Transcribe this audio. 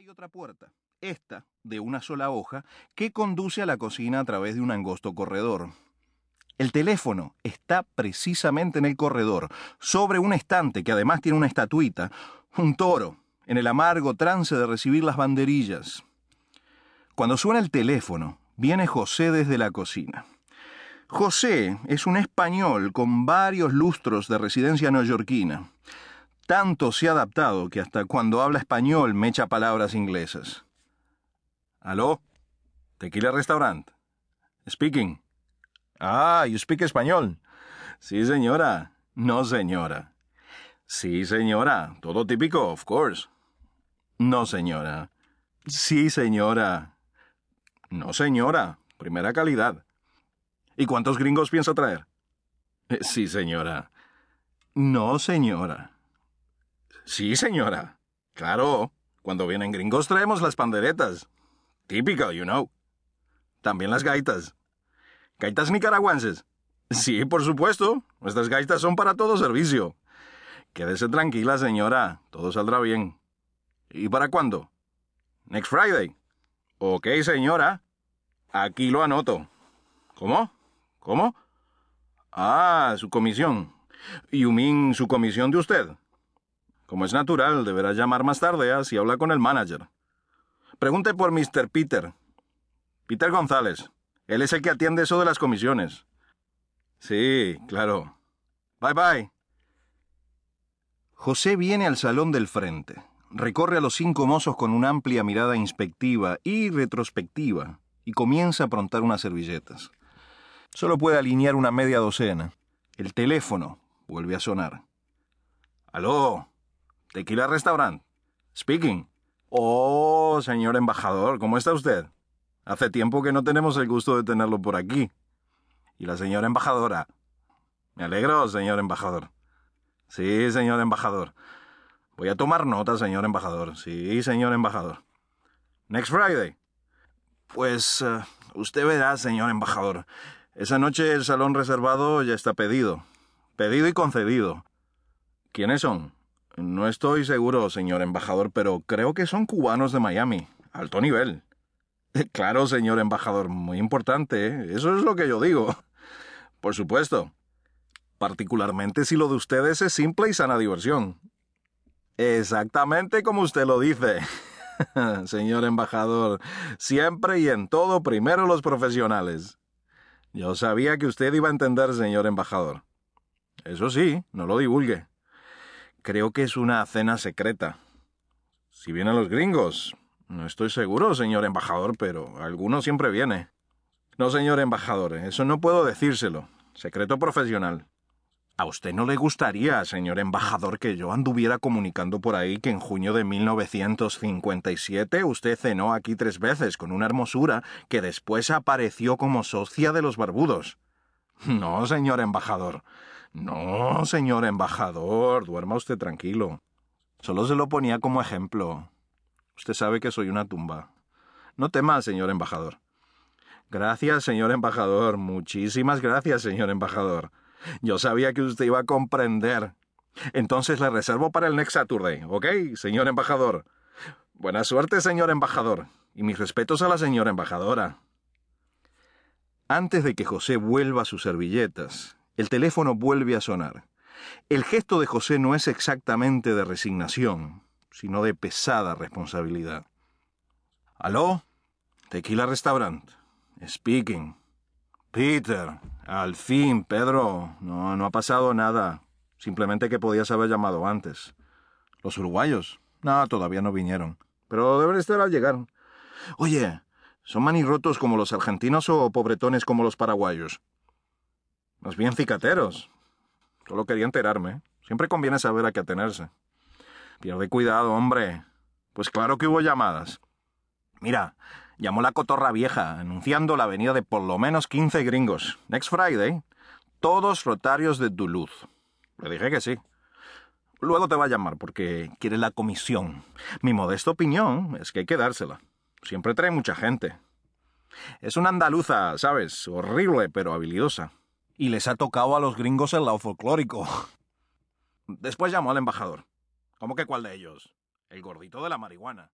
Hay otra puerta, esta, de una sola hoja, que conduce a la cocina a través de un angosto corredor. El teléfono está precisamente en el corredor, sobre un estante que además tiene una estatuita, un toro, en el amargo trance de recibir las banderillas. Cuando suena el teléfono, viene José desde la cocina. José es un español con varios lustros de residencia neoyorquina. Tanto se ha adaptado que hasta cuando habla español me echa palabras inglesas. ¿Aló? ¿Tequila Restaurant? Speaking. Ah, you speak español. Sí, señora. No, señora. Sí, señora. Todo típico, of course. No, señora. Sí, señora. No, señora. Primera calidad. ¿Y cuántos gringos piensa traer? Eh, sí, señora. No, señora. Sí, señora. Claro. Cuando vienen gringos traemos las panderetas. Típico, you know. También las gaitas. ¿Gaitas nicaragüenses? Sí, por supuesto. Nuestras gaitas son para todo servicio. Quédese tranquila, señora. Todo saldrá bien. ¿Y para cuándo? Next Friday. Ok, señora. Aquí lo anoto. ¿Cómo? ¿Cómo? Ah, su comisión. You mean su comisión de usted. Como es natural, deberá llamar más tarde así habla con el manager. Pregunte por Mr. Peter. Peter González. Él es el que atiende eso de las comisiones. Sí, claro. Bye bye. José viene al salón del frente. Recorre a los cinco mozos con una amplia mirada inspectiva y retrospectiva y comienza a aprontar unas servilletas. Solo puede alinear una media docena. El teléfono vuelve a sonar. Aló, Tequila Restaurant. Speaking. Oh, señor embajador, ¿cómo está usted? Hace tiempo que no tenemos el gusto de tenerlo por aquí. ¿Y la señora embajadora? Me alegro, señor embajador. Sí, señor embajador. Voy a tomar nota, señor embajador. Sí, señor embajador. Next Friday. Pues uh, usted verá, señor embajador. Esa noche el salón reservado ya está pedido. Pedido y concedido. ¿Quiénes son? No estoy seguro, señor embajador, pero creo que son cubanos de Miami. Alto nivel. Claro, señor embajador, muy importante. ¿eh? Eso es lo que yo digo. Por supuesto. Particularmente si lo de ustedes es simple y sana diversión. Exactamente como usted lo dice. señor embajador, siempre y en todo primero los profesionales. Yo sabía que usted iba a entender, señor embajador. Eso sí, no lo divulgue. Creo que es una cena secreta. Si vienen los gringos. No estoy seguro, señor embajador, pero alguno siempre viene. No, señor embajador, eso no puedo decírselo. Secreto profesional. ¿A usted no le gustaría, señor embajador, que yo anduviera comunicando por ahí que en junio de 1957 usted cenó aquí tres veces con una hermosura que después apareció como socia de los barbudos? No, señor embajador. No, señor embajador. Duerma usted tranquilo. Solo se lo ponía como ejemplo. Usted sabe que soy una tumba. No tema, señor embajador. Gracias, señor embajador. Muchísimas gracias, señor embajador. Yo sabía que usted iba a comprender. Entonces le reservo para el next Saturday, ¿ok, señor embajador? Buena suerte, señor embajador. Y mis respetos a la señora embajadora. Antes de que José vuelva a sus servilletas, el teléfono vuelve a sonar. El gesto de José no es exactamente de resignación, sino de pesada responsabilidad. ¿Aló? Tequila Restaurant. Speaking. Peter, al fin, Pedro. No, no ha pasado nada. Simplemente que podías haber llamado antes. ¿Los uruguayos? No, todavía no vinieron. Pero deben estar al llegar. Oye, ¿son manirrotos como los argentinos o pobretones como los paraguayos? Más bien cicateros. Solo quería enterarme. Siempre conviene saber a qué atenerse. Pierde cuidado, hombre. Pues claro que hubo llamadas. Mira, llamó la cotorra vieja, anunciando la venida de por lo menos quince gringos. Next Friday. Todos rotarios de Duluth. Le dije que sí. Luego te va a llamar porque quiere la comisión. Mi modesta opinión es que hay que dársela. Siempre trae mucha gente. Es una andaluza, ¿sabes? Horrible, pero habilidosa. Y les ha tocado a los gringos el lado folclórico. Después llamó al embajador. ¿Cómo que cuál de ellos? El gordito de la marihuana.